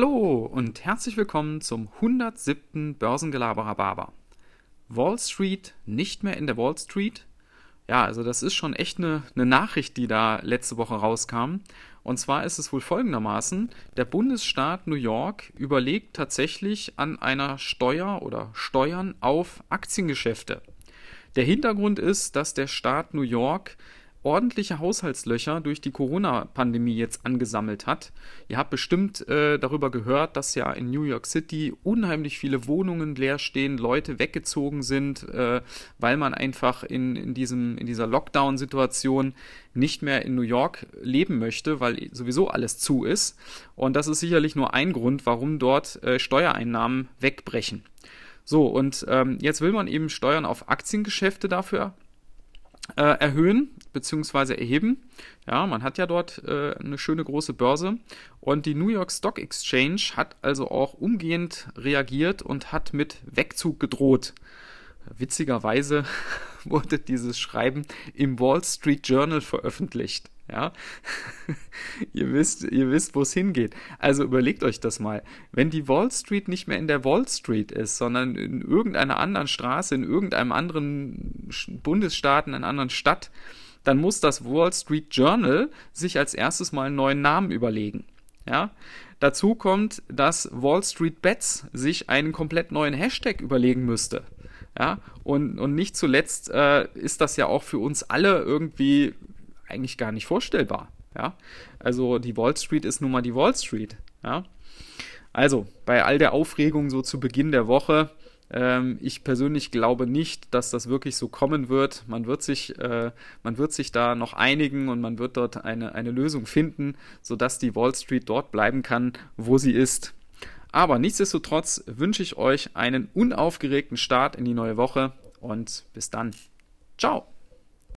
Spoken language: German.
Hallo und herzlich willkommen zum 107. Börsengelaberer. Wall Street nicht mehr in der Wall Street? Ja, also das ist schon echt eine, eine Nachricht, die da letzte Woche rauskam. Und zwar ist es wohl folgendermaßen, der Bundesstaat New York überlegt tatsächlich an einer Steuer oder Steuern auf Aktiengeschäfte. Der Hintergrund ist, dass der Staat New York ordentliche Haushaltslöcher durch die Corona-Pandemie jetzt angesammelt hat. Ihr habt bestimmt äh, darüber gehört, dass ja in New York City unheimlich viele Wohnungen leer stehen, Leute weggezogen sind, äh, weil man einfach in, in, diesem, in dieser Lockdown-Situation nicht mehr in New York leben möchte, weil sowieso alles zu ist. Und das ist sicherlich nur ein Grund, warum dort äh, Steuereinnahmen wegbrechen. So, und ähm, jetzt will man eben Steuern auf Aktiengeschäfte dafür äh, erhöhen bzw. erheben. Ja, man hat ja dort äh, eine schöne große Börse und die New York Stock Exchange hat also auch umgehend reagiert und hat mit Wegzug gedroht. Witzigerweise wurde dieses Schreiben im Wall Street Journal veröffentlicht. Ja, ihr wisst, ihr wisst, wo es hingeht. Also überlegt euch das mal. Wenn die Wall Street nicht mehr in der Wall Street ist, sondern in irgendeiner anderen Straße, in irgendeinem anderen Bundesstaat, in einer anderen Stadt, dann muss das Wall Street Journal sich als erstes mal einen neuen Namen überlegen. Ja, dazu kommt, dass Wall Street Bets sich einen komplett neuen Hashtag überlegen müsste. Ja, und, und nicht zuletzt äh, ist das ja auch für uns alle irgendwie eigentlich gar nicht vorstellbar. Ja, also die Wall Street ist nun mal die Wall Street. Ja, also bei all der Aufregung so zu Beginn der Woche, ähm, ich persönlich glaube nicht, dass das wirklich so kommen wird. Man wird sich, äh, man wird sich da noch einigen und man wird dort eine, eine Lösung finden, sodass die Wall Street dort bleiben kann, wo sie ist. Aber nichtsdestotrotz wünsche ich euch einen unaufgeregten Start in die neue Woche und bis dann. Ciao!